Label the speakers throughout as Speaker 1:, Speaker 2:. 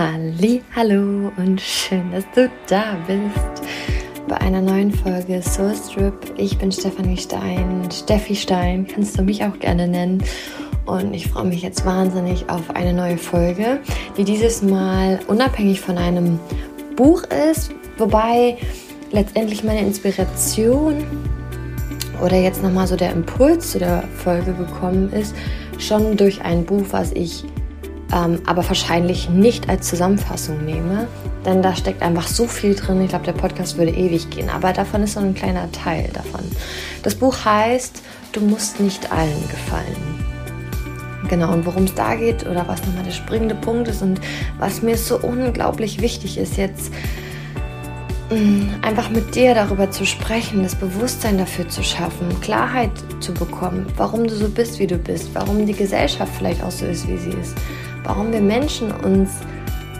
Speaker 1: Halli, hallo und schön, dass du da bist bei einer neuen Folge Soul Strip. Ich bin Stefanie Stein, Steffi Stein, kannst du mich auch gerne nennen. Und ich freue mich jetzt wahnsinnig auf eine neue Folge, die dieses Mal unabhängig von einem Buch ist, wobei letztendlich meine Inspiration oder jetzt nochmal so der Impuls zu der Folge gekommen ist, schon durch ein Buch, was ich ähm, aber wahrscheinlich nicht als Zusammenfassung nehme, denn da steckt einfach so viel drin. Ich glaube, der Podcast würde ewig gehen, aber davon ist so ein kleiner Teil davon. Das Buch heißt Du musst nicht allen gefallen. Genau, und worum es da geht oder was nochmal der springende Punkt ist und was mir so unglaublich wichtig ist, jetzt mm, einfach mit dir darüber zu sprechen, das Bewusstsein dafür zu schaffen, Klarheit zu bekommen, warum du so bist, wie du bist, warum die Gesellschaft vielleicht auch so ist, wie sie ist warum wir Menschen uns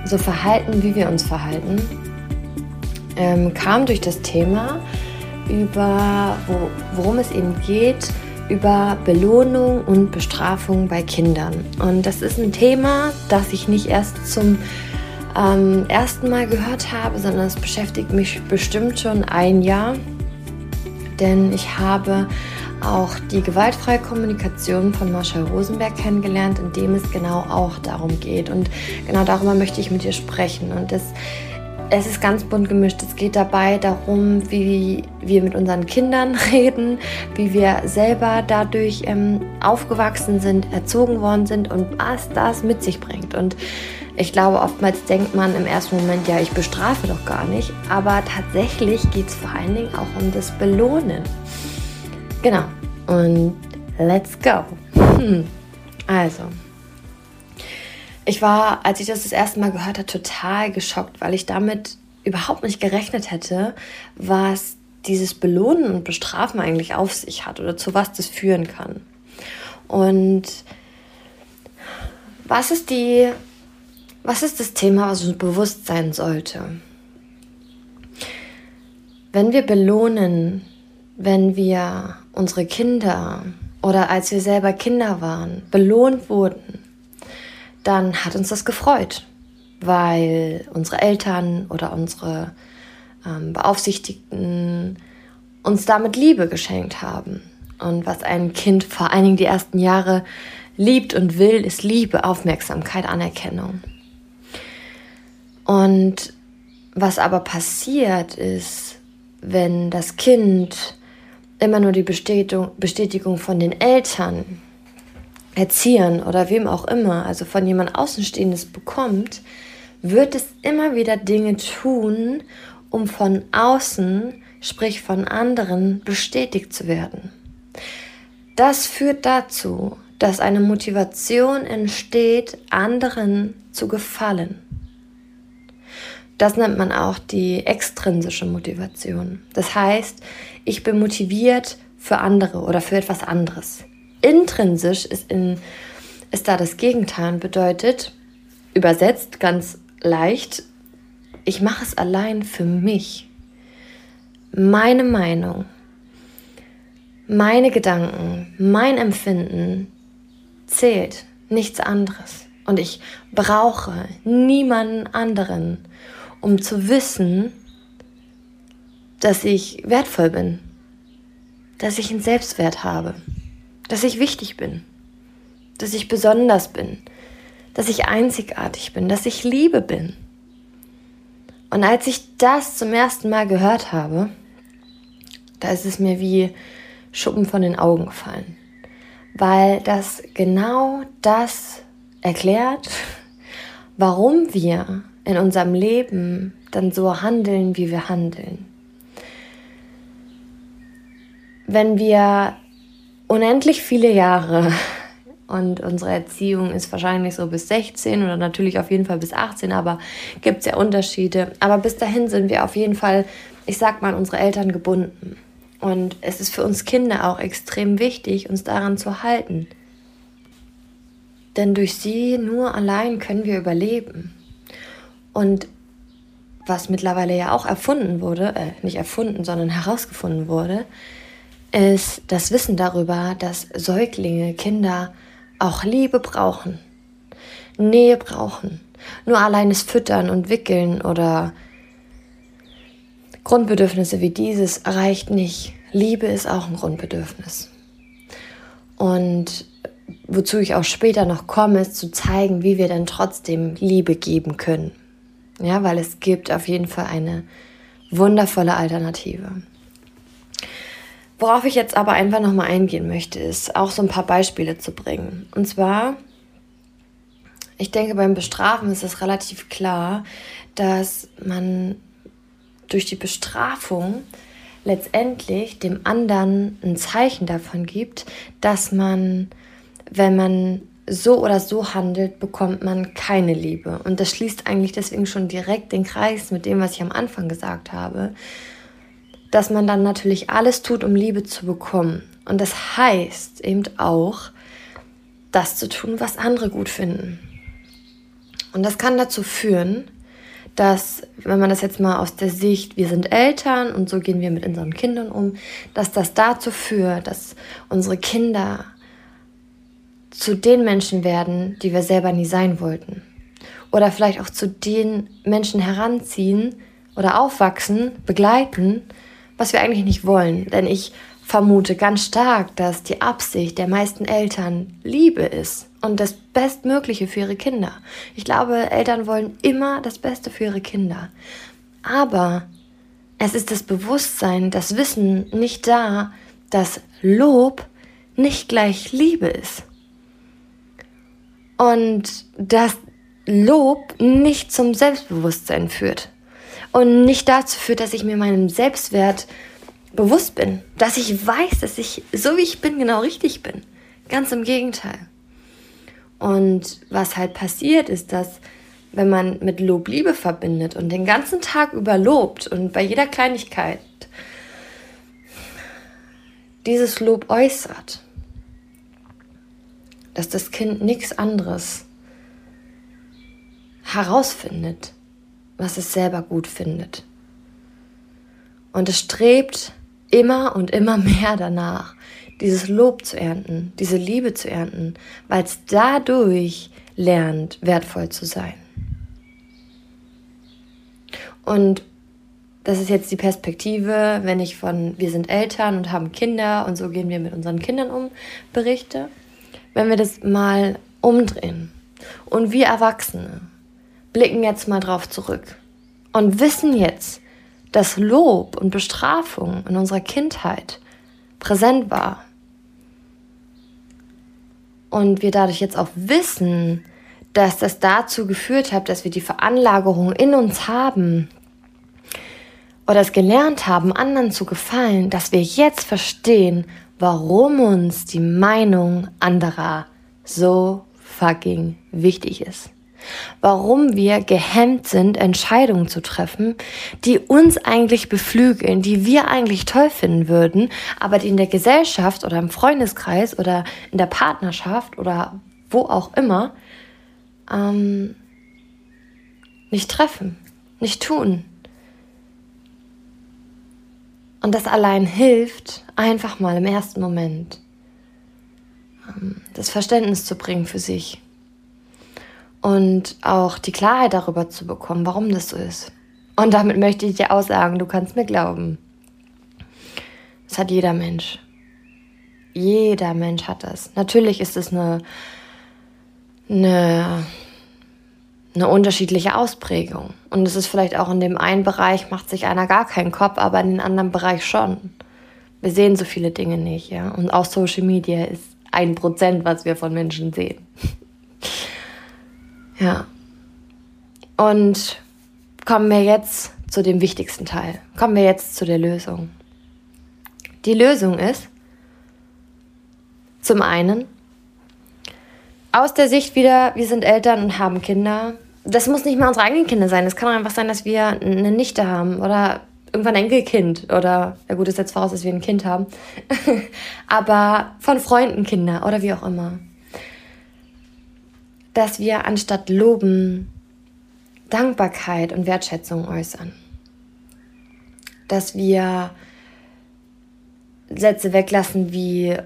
Speaker 1: so verhalten, wie wir uns verhalten, ähm, kam durch das Thema, über, wo, worum es eben geht, über Belohnung und Bestrafung bei Kindern. Und das ist ein Thema, das ich nicht erst zum ähm, ersten Mal gehört habe, sondern es beschäftigt mich bestimmt schon ein Jahr. Denn ich habe auch die gewaltfreie Kommunikation von Marshall Rosenberg kennengelernt, in dem es genau auch darum geht. Und genau darüber möchte ich mit dir sprechen. Und das, es ist ganz bunt gemischt. Es geht dabei darum, wie wir mit unseren Kindern reden, wie wir selber dadurch ähm, aufgewachsen sind, erzogen worden sind und was das mit sich bringt. Und ich glaube, oftmals denkt man im ersten Moment, ja, ich bestrafe doch gar nicht. Aber tatsächlich geht es vor allen Dingen auch um das Belohnen. Genau. Und let's go. Hm. Also. Ich war, als ich das das erste Mal gehört habe, total geschockt, weil ich damit überhaupt nicht gerechnet hätte, was dieses Belohnen und Bestrafen eigentlich auf sich hat oder zu was das führen kann. Und was ist die, was ist das Thema, was uns bewusst sein sollte? Wenn wir belohnen, wenn wir unsere Kinder oder als wir selber Kinder waren, belohnt wurden, dann hat uns das gefreut, weil unsere Eltern oder unsere ähm, Beaufsichtigten uns damit Liebe geschenkt haben. Und was ein Kind vor allen Dingen die ersten Jahre liebt und will, ist Liebe, Aufmerksamkeit, Anerkennung. Und was aber passiert ist, wenn das Kind immer nur die Bestätigung, Bestätigung von den Eltern, Erziehern oder wem auch immer, also von jemand Außenstehendes bekommt, wird es immer wieder Dinge tun, um von außen, sprich von anderen, bestätigt zu werden. Das führt dazu, dass eine Motivation entsteht, anderen zu gefallen. Das nennt man auch die extrinsische Motivation. Das heißt, ich bin motiviert für andere oder für etwas anderes. Intrinsisch ist, in, ist da das Gegenteil, bedeutet, übersetzt ganz leicht, ich mache es allein für mich. Meine Meinung, meine Gedanken, mein Empfinden zählt, nichts anderes. Und ich brauche niemanden anderen um zu wissen, dass ich wertvoll bin, dass ich einen Selbstwert habe, dass ich wichtig bin, dass ich besonders bin, dass ich einzigartig bin, dass ich Liebe bin. Und als ich das zum ersten Mal gehört habe, da ist es mir wie Schuppen von den Augen gefallen, weil das genau das erklärt, warum wir in unserem Leben dann so handeln, wie wir handeln. Wenn wir unendlich viele Jahre und unsere Erziehung ist wahrscheinlich so bis 16 oder natürlich auf jeden Fall bis 18, aber gibt es ja Unterschiede. Aber bis dahin sind wir auf jeden Fall, ich sag mal, unsere Eltern gebunden. Und es ist für uns Kinder auch extrem wichtig, uns daran zu halten. Denn durch sie nur allein können wir überleben. Und was mittlerweile ja auch erfunden wurde, äh, nicht erfunden, sondern herausgefunden wurde, ist das Wissen darüber, dass Säuglinge, Kinder auch Liebe brauchen. Nähe brauchen. Nur alleines Füttern und Wickeln oder Grundbedürfnisse wie dieses reicht nicht. Liebe ist auch ein Grundbedürfnis. Und wozu ich auch später noch komme, ist zu zeigen, wie wir denn trotzdem Liebe geben können. Ja, weil es gibt auf jeden Fall eine wundervolle Alternative. Worauf ich jetzt aber einfach nochmal eingehen möchte, ist auch so ein paar Beispiele zu bringen. Und zwar, ich denke, beim Bestrafen ist es relativ klar, dass man durch die Bestrafung letztendlich dem anderen ein Zeichen davon gibt, dass man, wenn man so oder so handelt, bekommt man keine Liebe. Und das schließt eigentlich deswegen schon direkt den Kreis mit dem, was ich am Anfang gesagt habe, dass man dann natürlich alles tut, um Liebe zu bekommen. Und das heißt eben auch, das zu tun, was andere gut finden. Und das kann dazu führen, dass, wenn man das jetzt mal aus der Sicht, wir sind Eltern und so gehen wir mit unseren Kindern um, dass das dazu führt, dass unsere Kinder zu den Menschen werden, die wir selber nie sein wollten. Oder vielleicht auch zu den Menschen heranziehen oder aufwachsen, begleiten, was wir eigentlich nicht wollen. Denn ich vermute ganz stark, dass die Absicht der meisten Eltern Liebe ist und das Bestmögliche für ihre Kinder. Ich glaube, Eltern wollen immer das Beste für ihre Kinder. Aber es ist das Bewusstsein, das Wissen nicht da, dass Lob nicht gleich Liebe ist und dass Lob nicht zum Selbstbewusstsein führt und nicht dazu führt, dass ich mir meinem Selbstwert bewusst bin, dass ich weiß, dass ich so wie ich bin genau richtig bin. Ganz im Gegenteil. Und was halt passiert ist, dass wenn man mit Lob Liebe verbindet und den ganzen Tag über lobt und bei jeder Kleinigkeit dieses Lob äußert, dass das Kind nichts anderes herausfindet, was es selber gut findet. Und es strebt immer und immer mehr danach, dieses Lob zu ernten, diese Liebe zu ernten, weil es dadurch lernt, wertvoll zu sein. Und das ist jetzt die Perspektive, wenn ich von wir sind Eltern und haben Kinder und so gehen wir mit unseren Kindern um berichte wenn wir das mal umdrehen. Und wir Erwachsene blicken jetzt mal drauf zurück und wissen jetzt, dass Lob und Bestrafung in unserer Kindheit präsent war. Und wir dadurch jetzt auch wissen, dass das dazu geführt hat, dass wir die Veranlagerung in uns haben oder es gelernt haben, anderen zu gefallen, dass wir jetzt verstehen, warum uns die Meinung anderer so fucking wichtig ist. Warum wir gehemmt sind, Entscheidungen zu treffen, die uns eigentlich beflügeln, die wir eigentlich toll finden würden, aber die in der Gesellschaft oder im Freundeskreis oder in der Partnerschaft oder wo auch immer ähm, nicht treffen, nicht tun, und das allein hilft, einfach mal im ersten Moment ähm, das Verständnis zu bringen für sich. Und auch die Klarheit darüber zu bekommen, warum das so ist. Und damit möchte ich dir auch sagen, du kannst mir glauben. Das hat jeder Mensch. Jeder Mensch hat das. Natürlich ist es eine, eine eine unterschiedliche Ausprägung. Und es ist vielleicht auch in dem einen Bereich macht sich einer gar keinen Kopf, aber in dem anderen Bereich schon. Wir sehen so viele Dinge nicht, ja. Und auch Social Media ist ein Prozent, was wir von Menschen sehen. ja. Und kommen wir jetzt zu dem wichtigsten Teil. Kommen wir jetzt zu der Lösung. Die Lösung ist zum einen aus der Sicht wieder, wir sind Eltern und haben Kinder. Das muss nicht mal unsere eigenen Kinder sein. Es kann auch einfach sein, dass wir eine Nichte haben oder irgendwann ein Enkelkind oder, ja gut, ist jetzt voraus, dass wir ein Kind haben. Aber von Freunden Kinder oder wie auch immer. Dass wir anstatt Loben Dankbarkeit und Wertschätzung äußern. Dass wir Sätze weglassen wie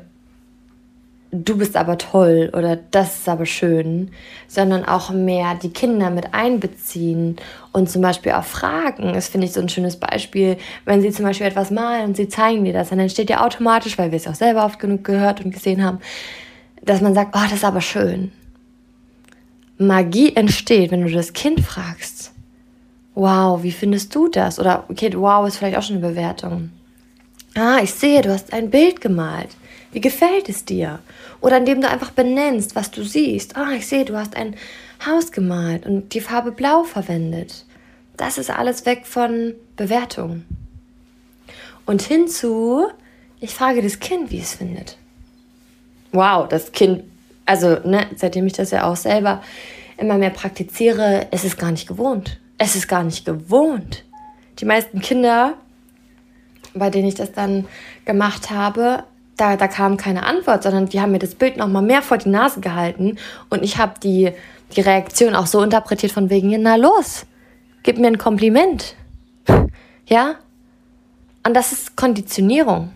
Speaker 1: du bist aber toll oder das ist aber schön, sondern auch mehr die Kinder mit einbeziehen und zum Beispiel auch fragen. Das finde ich so ein schönes Beispiel, wenn sie zum Beispiel etwas malen und sie zeigen dir das, dann entsteht ja automatisch, weil wir es auch selber oft genug gehört und gesehen haben, dass man sagt, oh, das ist aber schön. Magie entsteht, wenn du das Kind fragst. Wow, wie findest du das? Oder okay, wow ist vielleicht auch schon eine Bewertung. Ah, ich sehe, du hast ein Bild gemalt. Wie gefällt es dir? Oder indem du einfach benennst, was du siehst. Ah, ich sehe, du hast ein Haus gemalt und die Farbe Blau verwendet. Das ist alles weg von Bewertung. Und hinzu, ich frage das Kind, wie es findet. Wow, das Kind, also ne, seitdem ich das ja auch selber immer mehr praktiziere, ist es gar nicht gewohnt. Es ist gar nicht gewohnt. Die meisten Kinder, bei denen ich das dann gemacht habe, da, da kam keine Antwort, sondern die haben mir das Bild noch mal mehr vor die Nase gehalten und ich habe die, die Reaktion auch so interpretiert von wegen, na los, gib mir ein Kompliment. Ja? Und das ist Konditionierung.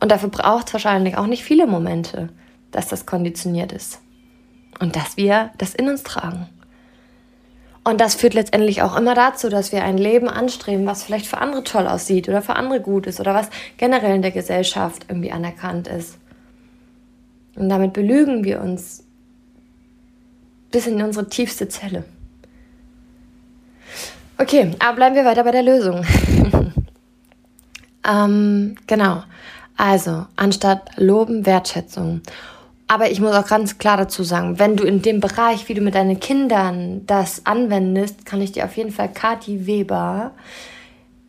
Speaker 1: Und dafür braucht es wahrscheinlich auch nicht viele Momente, dass das konditioniert ist. Und dass wir das in uns tragen. Und das führt letztendlich auch immer dazu, dass wir ein Leben anstreben, was vielleicht für andere toll aussieht oder für andere gut ist oder was generell in der Gesellschaft irgendwie anerkannt ist. Und damit belügen wir uns bis in unsere tiefste Zelle. Okay, aber bleiben wir weiter bei der Lösung. ähm, genau. Also, anstatt Loben, Wertschätzung. Aber ich muss auch ganz klar dazu sagen, wenn du in dem Bereich, wie du mit deinen Kindern das anwendest, kann ich dir auf jeden Fall Kathi Weber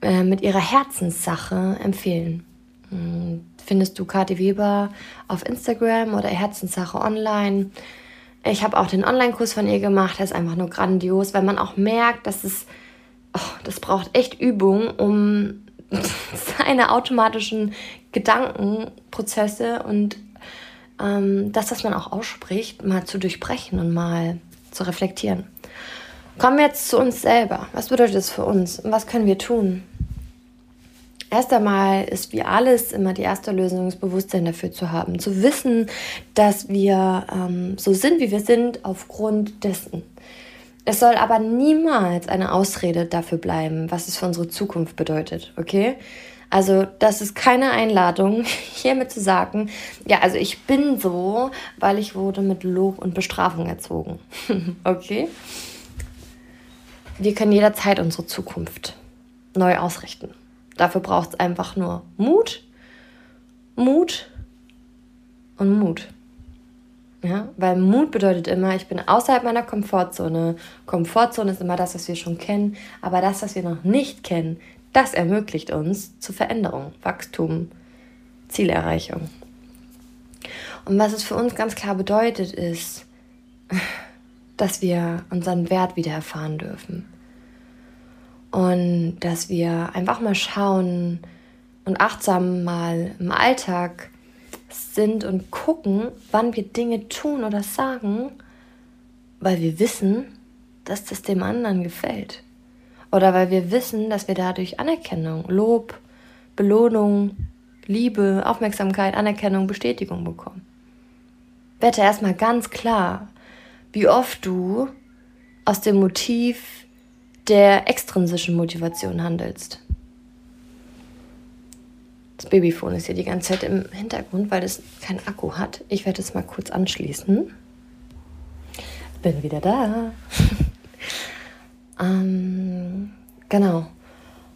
Speaker 1: äh, mit ihrer Herzenssache empfehlen. Hm, findest du Kathi Weber auf Instagram oder Herzenssache online? Ich habe auch den Online-Kurs von ihr gemacht, der ist einfach nur grandios, weil man auch merkt, dass es, oh, das braucht echt Übung, um seine automatischen Gedankenprozesse und ähm, das, was man auch ausspricht, mal zu durchbrechen und mal zu reflektieren. Kommen wir jetzt zu uns selber. Was bedeutet das für uns und was können wir tun? Erst einmal ist wie alles immer die erste Lösung, das Bewusstsein dafür zu haben. Zu wissen, dass wir ähm, so sind, wie wir sind, aufgrund dessen. Es soll aber niemals eine Ausrede dafür bleiben, was es für unsere Zukunft bedeutet, okay? Also das ist keine Einladung, hiermit zu sagen, ja, also ich bin so, weil ich wurde mit Lob und Bestrafung erzogen. okay? Wir können jederzeit unsere Zukunft neu ausrichten. Dafür braucht es einfach nur Mut, Mut und Mut. Ja, weil Mut bedeutet immer, ich bin außerhalb meiner Komfortzone. Komfortzone ist immer das, was wir schon kennen, aber das, was wir noch nicht kennen, das ermöglicht uns zu Veränderung, Wachstum, Zielerreichung. Und was es für uns ganz klar bedeutet, ist, dass wir unseren Wert wieder erfahren dürfen. Und dass wir einfach mal schauen und achtsam mal im Alltag sind und gucken, wann wir Dinge tun oder sagen, weil wir wissen, dass das dem anderen gefällt. Oder weil wir wissen, dass wir dadurch Anerkennung, Lob, Belohnung, Liebe, Aufmerksamkeit, Anerkennung, Bestätigung bekommen. Wette erstmal ganz klar, wie oft du aus dem Motiv der extrinsischen Motivation handelst. Das Babyphone ist hier die ganze Zeit im Hintergrund, weil es keinen Akku hat. Ich werde es mal kurz anschließen. Bin wieder da. Ähm, genau.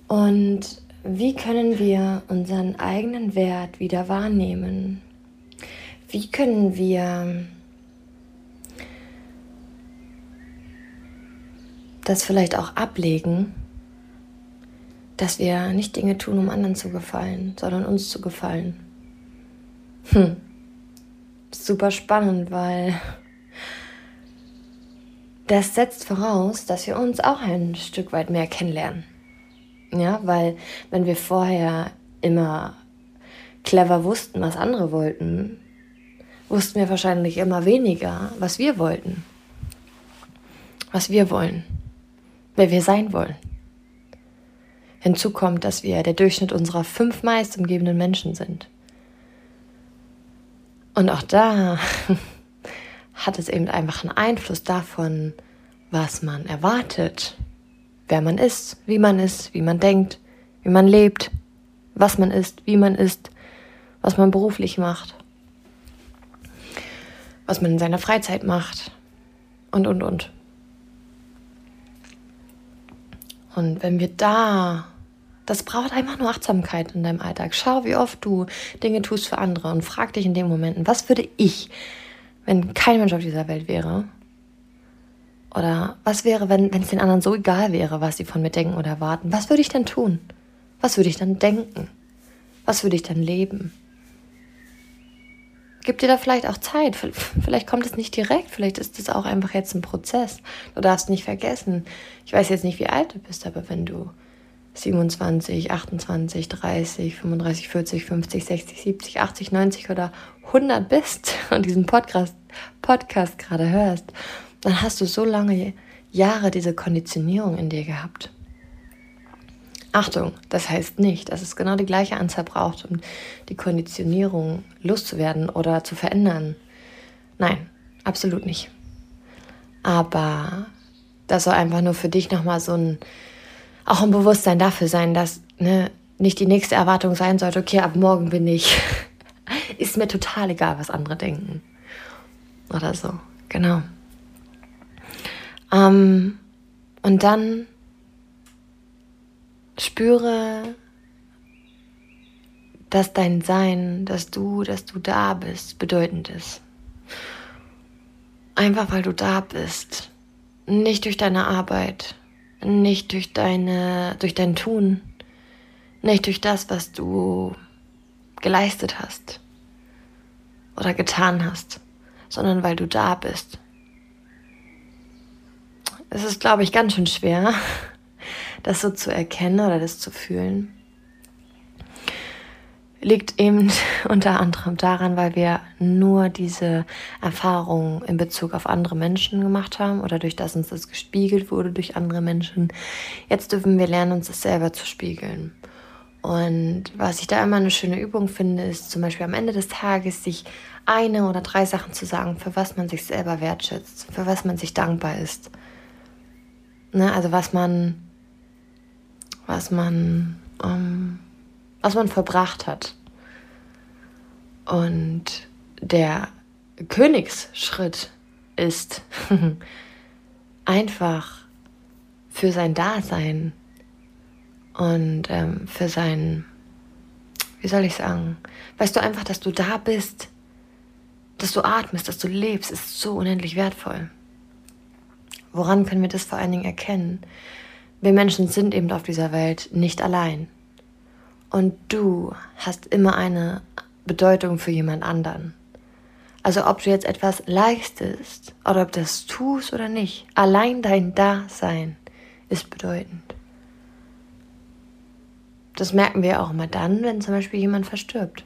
Speaker 1: Und wie können wir unseren eigenen Wert wieder wahrnehmen? Wie können wir das vielleicht auch ablegen, dass wir nicht Dinge tun, um anderen zu gefallen, sondern uns zu gefallen? Hm. Super spannend, weil das setzt voraus, dass wir uns auch ein Stück weit mehr kennenlernen. Ja, weil wenn wir vorher immer clever wussten, was andere wollten, wussten wir wahrscheinlich immer weniger, was wir wollten. Was wir wollen. Wer wir sein wollen. Hinzu kommt, dass wir der Durchschnitt unserer fünf meist umgebenden Menschen sind. Und auch da hat es eben einfach einen Einfluss davon, was man erwartet, wer man ist, wie man ist, wie man denkt, wie man lebt, was man ist, wie man ist, was man beruflich macht, was man in seiner Freizeit macht und, und, und. Und wenn wir da, das braucht einfach nur Achtsamkeit in deinem Alltag. Schau, wie oft du Dinge tust für andere und frag dich in den Momenten, was würde ich, wenn kein Mensch auf dieser Welt wäre, oder was wäre, wenn es den anderen so egal wäre, was sie von mir denken oder erwarten? Was würde ich dann tun? Was würde ich dann denken? Was würde ich dann leben? Gib dir da vielleicht auch Zeit. Vielleicht kommt es nicht direkt. Vielleicht ist es auch einfach jetzt ein Prozess. Du darfst nicht vergessen. Ich weiß jetzt nicht, wie alt du bist, aber wenn du 27, 28, 30, 35, 40, 50, 60, 70, 80, 90 oder 100 bist und diesen Podcast, Podcast gerade hörst dann hast du so lange Jahre diese Konditionierung in dir gehabt. Achtung, das heißt nicht, dass es genau die gleiche Anzahl braucht, um die Konditionierung loszuwerden oder zu verändern. Nein, absolut nicht. Aber das soll einfach nur für dich nochmal so ein, auch ein Bewusstsein dafür sein, dass ne, nicht die nächste Erwartung sein sollte, okay, ab morgen bin ich, ist mir total egal, was andere denken. Oder so, genau. Ähm, und dann spüre, dass dein Sein, dass du, dass du da bist, bedeutend ist. Einfach weil du da bist. Nicht durch deine Arbeit, nicht durch deine, durch dein Tun, nicht durch das, was du geleistet hast oder getan hast, sondern weil du da bist. Es ist, glaube ich, ganz schön schwer, das so zu erkennen oder das zu fühlen. Liegt eben unter anderem daran, weil wir nur diese Erfahrung in Bezug auf andere Menschen gemacht haben oder durch das uns das gespiegelt wurde durch andere Menschen. Jetzt dürfen wir lernen, uns das selber zu spiegeln. Und was ich da immer eine schöne Übung finde, ist zum Beispiel am Ende des Tages sich eine oder drei Sachen zu sagen, für was man sich selber wertschätzt, für was man sich dankbar ist. Ne, also was man, was man, ähm, was man verbracht hat. Und der Königsschritt ist einfach für sein Dasein und ähm, für sein, wie soll ich sagen, weißt du einfach, dass du da bist, dass du atmest, dass du lebst, ist so unendlich wertvoll. Woran können wir das vor allen Dingen erkennen? Wir Menschen sind eben auf dieser Welt nicht allein. Und du hast immer eine Bedeutung für jemand anderen. Also ob du jetzt etwas leistest oder ob du das tust oder nicht, allein dein Dasein ist bedeutend. Das merken wir auch immer dann, wenn zum Beispiel jemand verstirbt.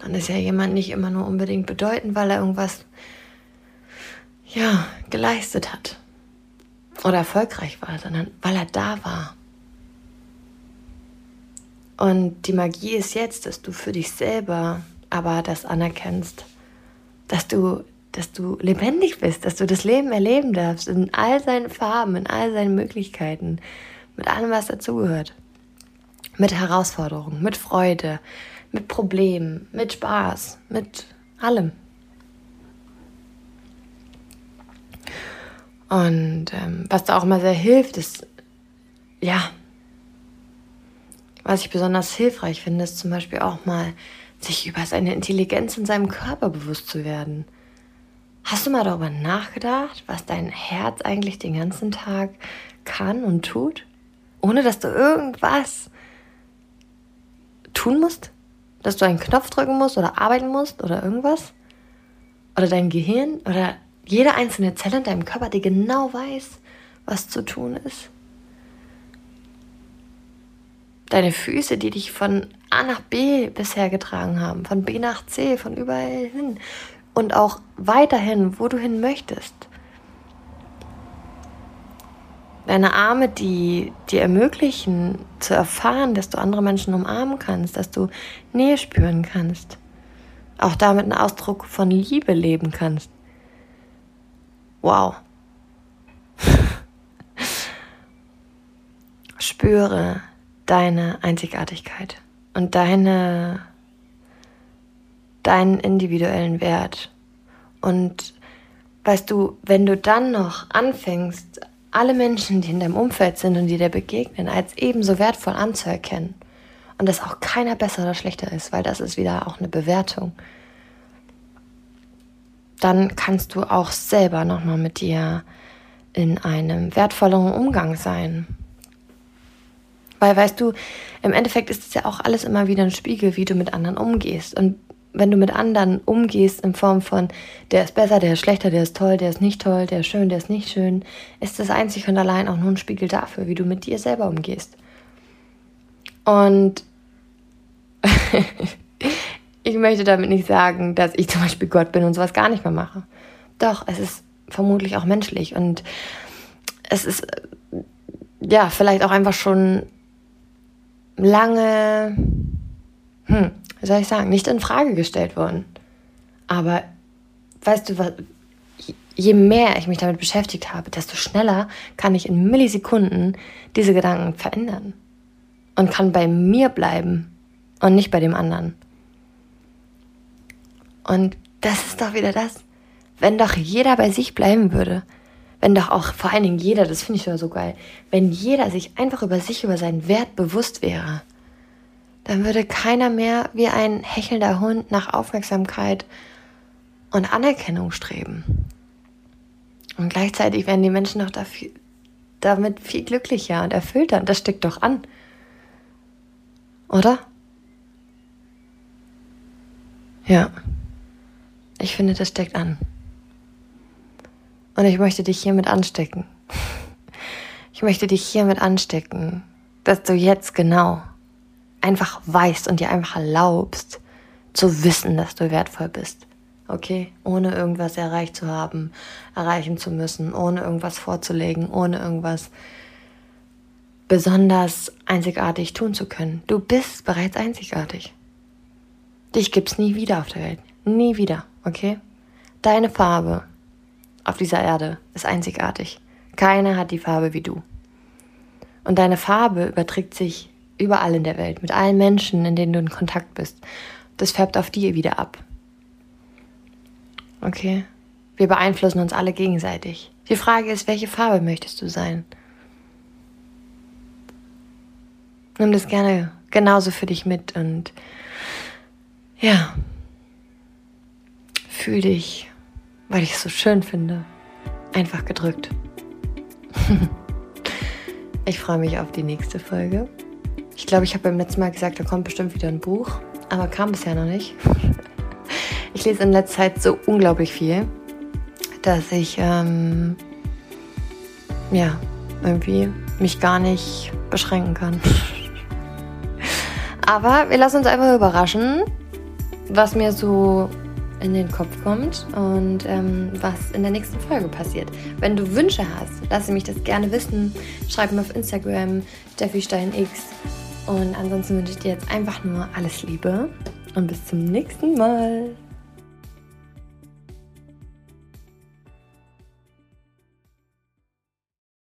Speaker 1: Dann ist ja jemand nicht immer nur unbedingt bedeutend, weil er irgendwas ja, geleistet hat oder erfolgreich war, sondern weil er da war. Und die Magie ist jetzt, dass du für dich selber aber das anerkennst, dass du, dass du lebendig bist, dass du das Leben erleben darfst in all seinen Farben, in all seinen Möglichkeiten, mit allem, was dazugehört. Mit Herausforderungen, mit Freude, mit Problemen, mit Spaß, mit allem. Und ähm, was da auch mal sehr hilft, ist, ja, was ich besonders hilfreich finde, ist zum Beispiel auch mal, sich über seine Intelligenz in seinem Körper bewusst zu werden. Hast du mal darüber nachgedacht, was dein Herz eigentlich den ganzen Tag kann und tut? Ohne dass du irgendwas tun musst? Dass du einen Knopf drücken musst oder arbeiten musst oder irgendwas? Oder dein Gehirn oder jede einzelne Zelle in deinem Körper, die genau weiß, was zu tun ist. Deine Füße, die dich von A nach B bisher getragen haben, von B nach C, von überall hin und auch weiterhin, wo du hin möchtest. Deine Arme, die dir ermöglichen zu erfahren, dass du andere Menschen umarmen kannst, dass du Nähe spüren kannst. auch damit einen Ausdruck von Liebe leben kannst. Wow. Spüre deine Einzigartigkeit und deine, deinen individuellen Wert. Und weißt du, wenn du dann noch anfängst, alle Menschen, die in deinem Umfeld sind und die dir begegnen, als ebenso wertvoll anzuerkennen und dass auch keiner besser oder schlechter ist, weil das ist wieder auch eine Bewertung, dann kannst du auch selber nochmal mit dir in einem wertvolleren Umgang sein. Weil, weißt du, im Endeffekt ist es ja auch alles immer wieder ein Spiegel, wie du mit anderen umgehst. Und wenn du mit anderen umgehst in Form von, der ist besser, der ist schlechter, der ist toll, der ist nicht toll, der ist schön, der ist nicht schön, ist das einzig und allein auch nur ein Spiegel dafür, wie du mit dir selber umgehst. Und ich möchte damit nicht sagen, dass ich zum Beispiel Gott bin und sowas gar nicht mehr mache. Doch, es ist vermutlich auch menschlich und es ist ja vielleicht auch einfach schon lange, hm, wie soll ich sagen, nicht in Frage gestellt worden. Aber weißt du was? Je mehr ich mich damit beschäftigt habe, desto schneller kann ich in Millisekunden diese Gedanken verändern und kann bei mir bleiben und nicht bei dem anderen. Und das ist doch wieder das, wenn doch jeder bei sich bleiben würde, wenn doch auch vor allen Dingen jeder, das finde ich ja so geil, wenn jeder sich einfach über sich, über seinen Wert bewusst wäre, dann würde keiner mehr wie ein hechelnder Hund nach Aufmerksamkeit und Anerkennung streben. Und gleichzeitig wären die Menschen auch dafür, damit viel glücklicher und erfüllter. Und das steckt doch an. Oder? Ja. Ich finde, das steckt an. Und ich möchte dich hiermit anstecken. Ich möchte dich hiermit anstecken, dass du jetzt genau einfach weißt und dir einfach erlaubst zu wissen, dass du wertvoll bist. Okay? Ohne irgendwas erreicht zu haben, erreichen zu müssen, ohne irgendwas vorzulegen, ohne irgendwas besonders einzigartig tun zu können. Du bist bereits einzigartig. Dich gibt's nie wieder auf der Welt. Nie wieder, okay? Deine Farbe auf dieser Erde ist einzigartig. Keiner hat die Farbe wie du. Und deine Farbe überträgt sich überall in der Welt, mit allen Menschen, in denen du in Kontakt bist. Das färbt auf dir wieder ab. Okay? Wir beeinflussen uns alle gegenseitig. Die Frage ist, welche Farbe möchtest du sein? Nimm das gerne genauso für dich mit und ja, fühl dich, weil ich es so schön finde, einfach gedrückt. ich freue mich auf die nächste Folge. Ich glaube, ich habe beim letzten Mal gesagt, da kommt bestimmt wieder ein Buch, aber kam bisher noch nicht. Ich lese in letzter Zeit so unglaublich viel, dass ich ähm, ja irgendwie mich gar nicht beschränken kann. Aber wir lassen uns einfach überraschen, was mir so in den Kopf kommt und ähm, was in der nächsten Folge passiert. Wenn du Wünsche hast, lass mich das gerne wissen. Schreib mir auf Instagram Steffi Stein X und ansonsten wünsche ich dir jetzt einfach nur alles Liebe und bis zum nächsten Mal.